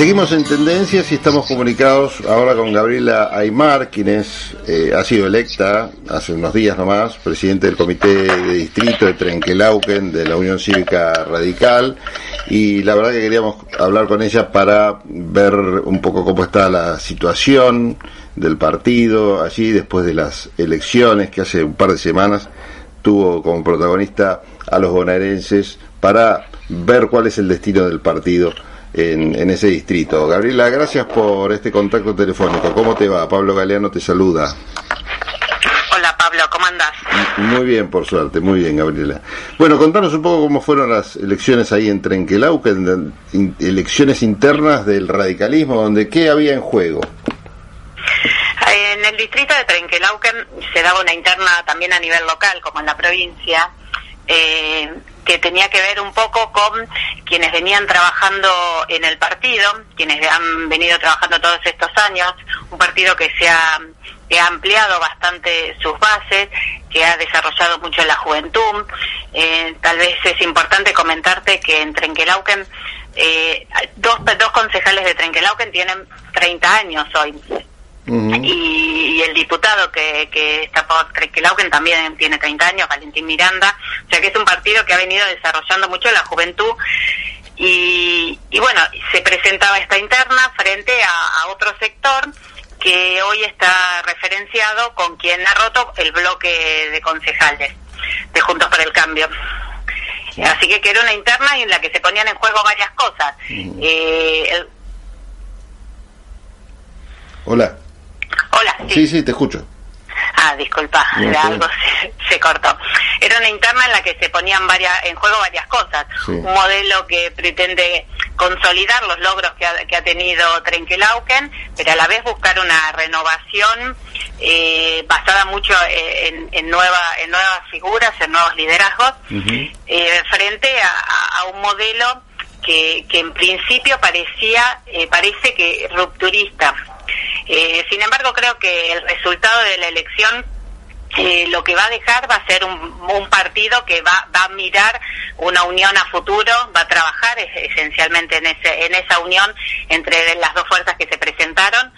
Seguimos en tendencias y estamos comunicados ahora con Gabriela Aymar, quien es, eh, ha sido electa hace unos días nomás, presidente del Comité de Distrito de Trenquelauquen de la Unión Cívica Radical. Y la verdad que queríamos hablar con ella para ver un poco cómo está la situación del partido allí después de las elecciones que hace un par de semanas tuvo como protagonista a los bonaerenses para ver cuál es el destino del partido en, ese distrito. Gabriela, gracias por este contacto telefónico. ¿Cómo te va? Pablo Galeano te saluda. Hola Pablo, ¿cómo andás? Muy bien, por suerte, muy bien, Gabriela. Bueno, contanos un poco cómo fueron las elecciones ahí en Trenquelauquen, elecciones internas del radicalismo, donde qué había en juego. En el distrito de Trenquelauquen se daba una interna también a nivel local, como en la provincia, eh, que tenía que ver un poco con quienes venían trabajando en el partido, quienes han venido trabajando todos estos años, un partido que se ha, ampliado bastante sus bases, que ha desarrollado mucho la juventud. Eh, tal vez es importante comentarte que en Trenquelauquen, eh, dos, dos concejales de Trenquelauquen tienen 30 años hoy y, el diputado que, que está por Trenquelauquen también tiene 30 años, Valentín Miranda, o sea que es un partido que ha venido desarrollando mucho la juventud y, bueno, se presentaba esta interna frente a, otro sector que hoy está referenciado con quien ha roto el bloque de concejales de Juntos por el Cambio. Así que era una interna en la que se ponían en juego varias cosas. eh, Hola. Hola, sí. Sí, te escucho. Ah, disculpa, algo se, cortó. Era una interna en la que se ponían varias, en juego varias cosas. Un modelo que pretende consolidar los logros que ha, que ha tenido Trenkelauken, pero a la vez buscar una renovación eh, basada mucho en, en, nueva, en nuevas figuras, en nuevos liderazgos, eh, frente a, un modelo que, que en principio parecía, eh, parece que rupturista eh, sin embargo, creo que el resultado de la elección eh, lo que va a dejar va a ser un, partido que va, va, a mirar una unión a futuro, va a trabajar esencialmente en, ese, en esa unión entre las dos fuerzas que se presentaron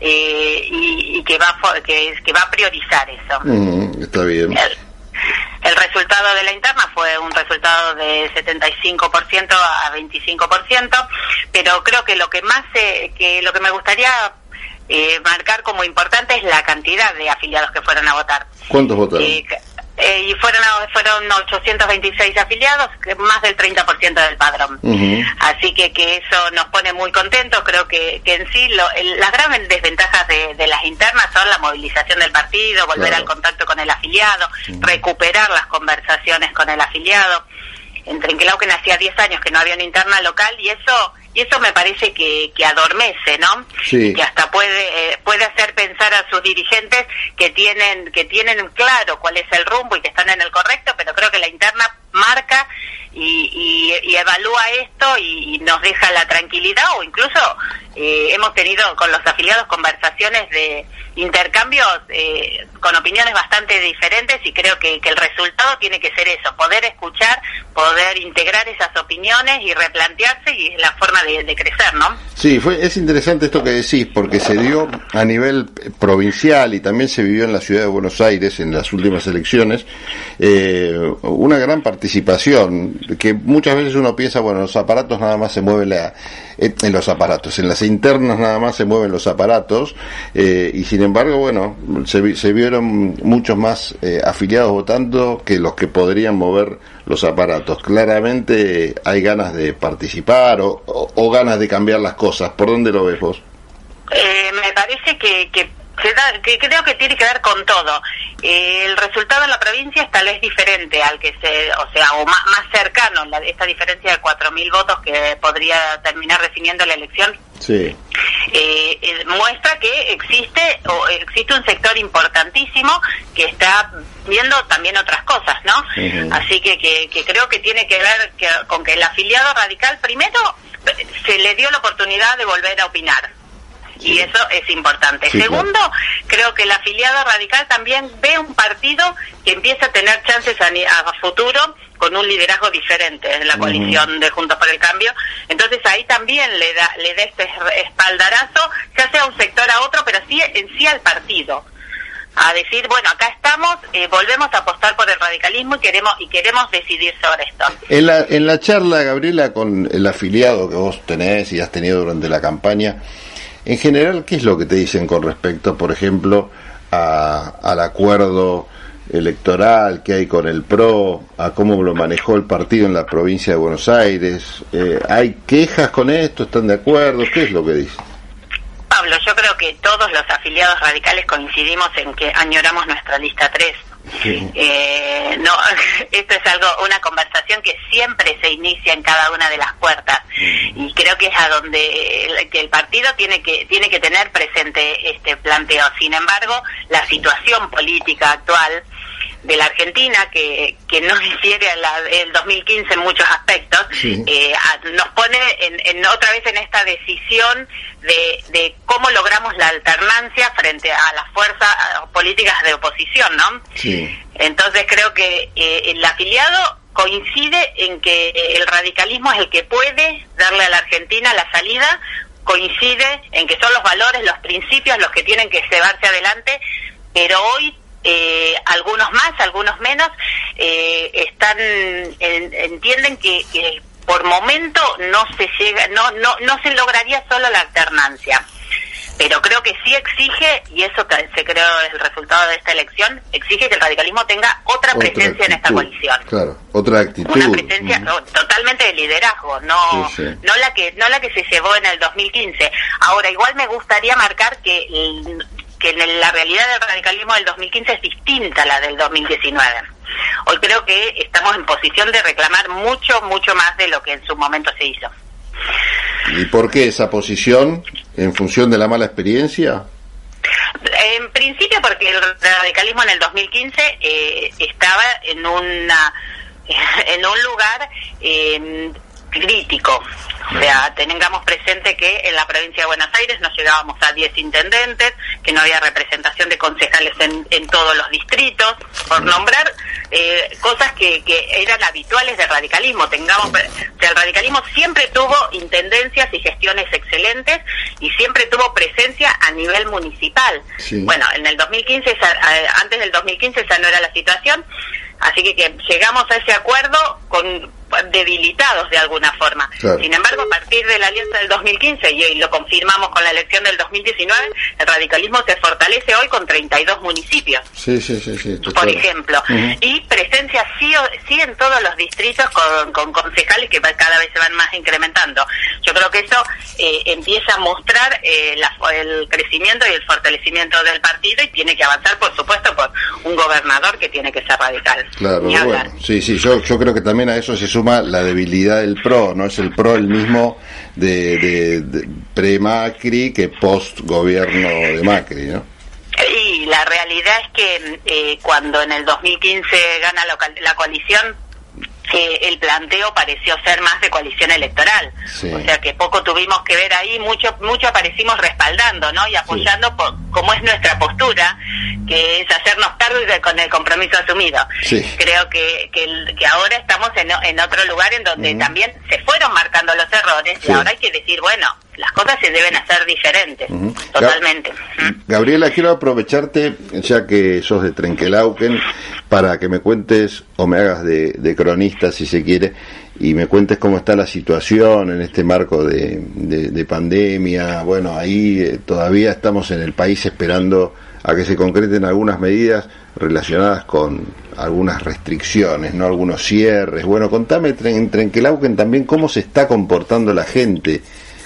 eh, y, que va que, que, va a priorizar eso. está bien. El, resultado de la interna fue un resultado de 75% a 25%, pero creo que lo que más que lo que me gustaría eh, marcar como importante es la cantidad de afiliados que fueron a votar. ¿Cuántos votaron? Eh, eh, y fueron fueron 826 afiliados, más del 30% del padrón. Así que que eso nos pone muy contentos. Creo que, que en sí lo, las grandes desventajas de, de, las internas son la movilización del partido, volver al contacto con el afiliado, recuperar las conversaciones con el afiliado. En Trenquelauquen hacía 10 años que no había una interna local y eso y eso me parece que, que adormece, ¿no? Sí. Que hasta puede eh, puede hacer pensar a sus dirigentes que tienen que tienen claro cuál es el rumbo y que están en el correcto, pero creo que la interna marca y, y, evalúa esto y, nos deja la tranquilidad o incluso eh, hemos tenido con los afiliados conversaciones de intercambios eh, con opiniones bastante diferentes y creo que, que, el resultado tiene que ser eso, poder escuchar, poder integrar esas opiniones y replantearse y es la forma de, crecer, ¿no? Sí, fue, es interesante esto que decís porque se dio a nivel provincial y también se vivió en la ciudad de Buenos Aires en las últimas elecciones eh, una gran participación que muchas veces uno piensa, bueno, los aparatos nada más se mueven la, eh, en los aparatos, en las internas nada más se mueven los aparatos eh, y sin embargo, bueno, se, se vieron muchos más eh, afiliados votando que los que podrían mover los aparatos. Claramente hay ganas de participar o, ganas de cambiar las cosas. ¿Por dónde lo ves vos? me parece que, que que creo que tiene que ver con todo. Eh, el resultado en la provincia es tal vez diferente al que se, o sea, o más, más cercano, la, esta diferencia de 4.000 votos que podría terminar definiendo la elección. Sí. Eh, eh, muestra que existe o existe un sector importantísimo que está viendo también otras cosas, ¿no? Así que, que, que, creo que tiene que ver que, con que el afiliado radical primero se le dio la oportunidad de volver a opinar y eso es importante. Segundo, creo que el afiliado radical también ve un partido que empieza a tener chances a, a futuro con un liderazgo diferente en la coalición de Juntos por el Cambio. Entonces ahí también le da, le da este espaldarazo, ya sea un sector a otro, pero sí en sí al partido a decir, bueno, acá estamos, eh, volvemos a apostar por el radicalismo y queremos y queremos decidir sobre esto. En la, en la charla, Gabriela, con el afiliado que vos tenés y has tenido durante la campaña, en general, ¿qué es lo que te dicen con respecto, por ejemplo, a, al acuerdo electoral que hay con el PRO, a cómo lo manejó el partido en la provincia de Buenos Aires? Eh, ¿Hay quejas con esto? ¿Están de acuerdo? ¿Qué es lo que dicen? Pablo, yo creo que todos los afiliados radicales coincidimos en que añoramos nuestra lista 3. Eh, no, esto es algo, una conversación que siempre se inicia en cada una de las puertas mm. y creo que es a donde el, que el partido tiene que tiene que tener presente este planteo. Sin embargo, la situación política actual de la Argentina, que, que no difiere a la del 2015 en muchos aspectos, eh, nos pone en, otra vez en esta decisión de, de cómo logramos la alternancia frente a las fuerzas políticas de oposición, ¿no? Entonces creo que eh, el afiliado coincide en que el radicalismo es el que puede darle a la Argentina la salida, coincide en que son los valores, los principios los que tienen que llevarse adelante, pero hoy eh, algunos más, algunos menos, eh, están entienden que, por momento no se llega, no, no, no se lograría solo la alternancia. Pero creo que sí exige, y eso se creó el resultado de esta elección, exige que el radicalismo tenga otra, presencia en esta coalición. Claro, otra actitud. Una presencia totalmente de liderazgo, no, no la que, no la que se llevó en el 2015. Ahora, igual me gustaría marcar que que la realidad del radicalismo del 2015 es distinta a la del 2019. Hoy creo que estamos en posición de reclamar mucho, mucho más de lo que en su momento se hizo. ¿Y por qué esa posición? ¿En función de la mala experiencia? En principio porque el radicalismo en el 2015 eh, estaba en una en un lugar eh, crítico. O sea, tengamos presente que en la provincia de Buenos Aires no llegábamos a 10 intendentes, que no había representación de concejales en, en todos los distritos, por nombrar eh, cosas que, que, eran habituales del radicalismo. Tengamos, o sea, el radicalismo siempre tuvo intendencias y gestiones excelentes y siempre tuvo presencia a nivel municipal. Bueno, en el 2015, eh, antes del 2015 esa no era la situación, así que, que llegamos a ese acuerdo con debilitados de alguna forma. Sin embargo, a partir de la alianza del 2015 y, lo confirmamos con la elección del 2019, el radicalismo se fortalece hoy con 32 municipios. Sí, sí, sí, por ejemplo. Y presencia sí, sí en todos los distritos con, concejales que cada vez se van más incrementando. Yo creo que eso eh, empieza a mostrar eh, el crecimiento y el fortalecimiento del partido y tiene que avanzar, por supuesto, por un gobernador que tiene que ser radical. Claro, bueno, sí, sí, yo, yo creo que también a eso se suma la debilidad del PRO, no es el PRO el mismo de, pre-Macri que post-gobierno de Macri, ¿no? Y la realidad es que eh, cuando en el 2015 gana la, la coalición, que el planteo pareció ser más de coalición electoral. O sea que poco tuvimos que ver ahí, mucho mucho aparecimos respaldando, ¿no? Y apoyando por, como es nuestra postura, que es hacernos cargo con el compromiso asumido. Creo que, que, ahora estamos en, en, otro lugar en donde también se fueron marcando los errores y ahora hay que decir, bueno, las cosas se deben hacer diferentes, totalmente. Gabriela, quiero aprovecharte, ya que sos de Trenquelauquen, para que me cuentes o me hagas de, cronista, si se quiere, y me cuentes cómo está la situación en este marco de, pandemia. Bueno, ahí eh, todavía estamos en el país esperando a que se concreten algunas medidas relacionadas con algunas restricciones, no algunos cierres. Bueno, contame en Trenquelauquen también cómo se está comportando la gente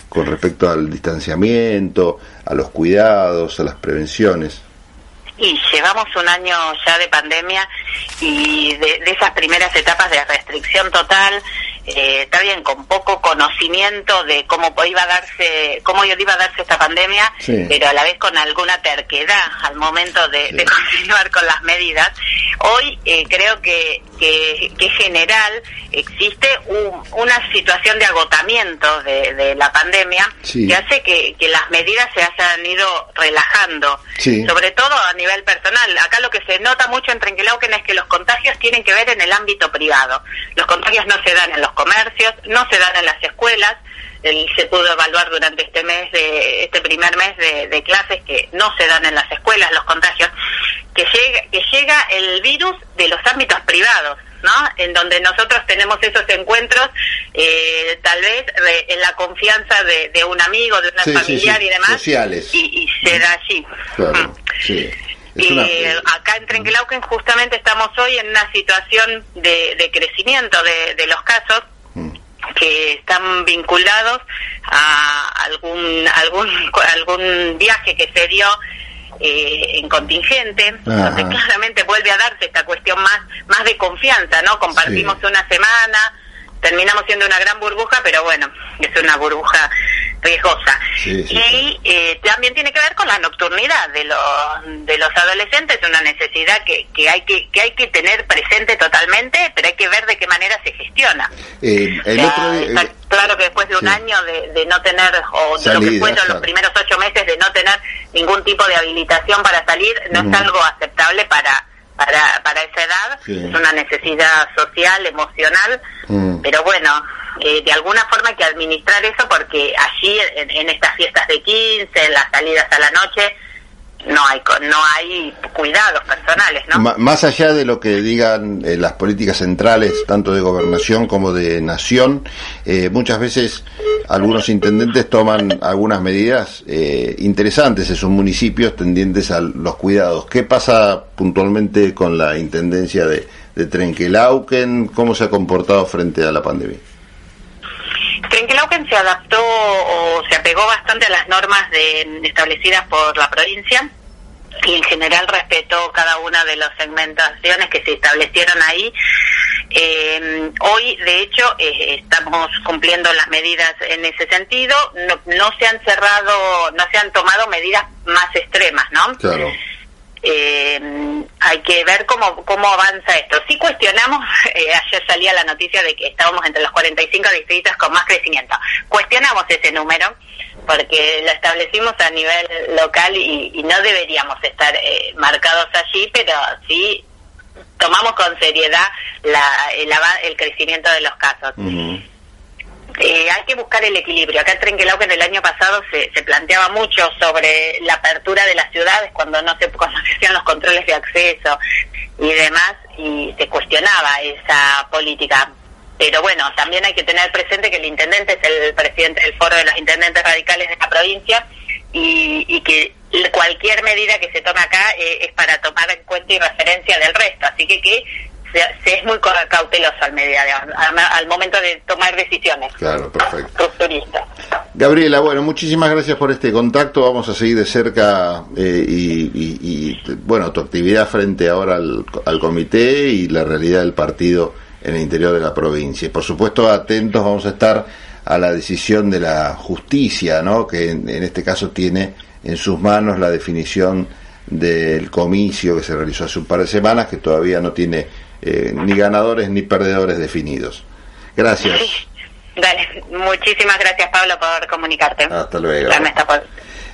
con respecto al distanciamiento, a los cuidados, a las prevenciones. Y llevamos un año ya de pandemia y de, esas primeras etapas de restricción total, eh, está bien, con poco conocimiento de cómo iba a darse, cómo iba a darse esta pandemia, pero a la vez con alguna terquedad al momento de, continuar con las medidas. Hoy eh, creo que, que, que, general existe una situación de agotamiento de, la pandemia que hace que, que, las medidas se hayan ido relajando, sobre todo a nivel personal. Acá lo que se nota mucho en Trenquelauquen es que los contagios tienen que ver en el ámbito privado. Los contagios no se dan en los comercios, no se dan en las escuelas. se pudo evaluar durante este mes, de, este primer mes de, clases, que no se dan en las escuelas los contagios, que llega, que llega el virus de los ámbitos privados. ¿no? En donde nosotros tenemos esos encuentros, eh, tal vez en la confianza de, un amigo, de una familiar y demás, Sociales. Y, se da allí. Y acá en Trenquelauquen justamente estamos hoy en una situación de, crecimiento de, los casos mm. que están vinculados a algún algún algún viaje que se dio eh, en contingente, donde claramente vuelve a darse esta cuestión más más de confianza, ¿no? Compartimos una semana, terminamos siendo una gran burbuja, pero bueno, es una burbuja riesgosa. y eh, también tiene que ver con la nocturnidad de los, de los adolescentes, una necesidad que, que, hay que, que hay que tener presente totalmente, pero hay que ver de qué manera se gestiona. Eh, eh, claro que después de un año de, no tener, o de lo que fueron los primeros ocho meses de no tener ningún tipo de habilitación para salir, no es algo aceptable para para, para esa edad, es una necesidad social, emocional, mm. pero bueno, eh, de alguna forma hay que administrar eso porque allí en, estas fiestas de 15, en las salidas a la noche, no hay no hay cuidados personales, ¿no? más allá de lo que digan eh, las políticas centrales, tanto de gobernación como de nación, eh, muchas veces algunos intendentes toman algunas medidas interesantes en sus municipios tendientes a los cuidados. ¿Qué pasa puntualmente con la intendencia de, de Trenquelauquen? ¿Cómo se ha comportado frente a la pandemia? Se adaptó o se apegó bastante a las normas de, establecidas por la provincia y en general respetó cada una de las segmentaciones que se establecieron ahí. Eh, hoy, de hecho, eh, estamos cumpliendo las medidas en ese sentido. No, no se han cerrado, no se han tomado medidas más extremas, ¿no? Claro eh, hay que ver cómo, cómo avanza esto. Si cuestionamos, eh, ayer salía la noticia de que estábamos entre los 45 distritos con más crecimiento. Cuestionamos ese número porque lo establecimos a nivel local y, no deberíamos estar eh, marcados allí, pero sí tomamos con seriedad la, el, crecimiento de los casos. Eh, hay que buscar el equilibrio. Acá en Trenquelauquen el año pasado se, planteaba mucho sobre la apertura de las ciudades cuando no se, cuando se los controles de acceso y demás, y se cuestionaba esa política. Pero bueno, también hay que tener presente que el intendente es el presidente del foro de los intendentes radicales de la provincia y, y que cualquier medida que se tome acá eh, es para tomar en cuenta y referencia del resto. Así que que se, es muy cauteloso al, media, al, momento de tomar decisiones. Claro, perfecto. Gabriela, bueno, muchísimas gracias por este contacto. Vamos a seguir de cerca eh, y, bueno, tu actividad frente ahora al, al comité y la realidad del partido en el interior de la provincia. Por supuesto, atentos vamos a estar a la decisión de la justicia, ¿no? que en, en este caso tiene en sus manos la definición del comicio que se realizó hace un par de semanas, que todavía no tiene eh, ni ganadores ni perdedores definidos. Gracias. Dale, muchísimas gracias Pablo por comunicarte. Hasta luego.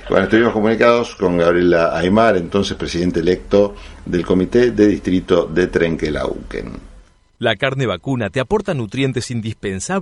Bueno, estuvimos comunicados con Gabriela Aymar, entonces presidente electo del Comité de Distrito de Trenquelauquen. La carne vacuna te aporta nutrientes indispensables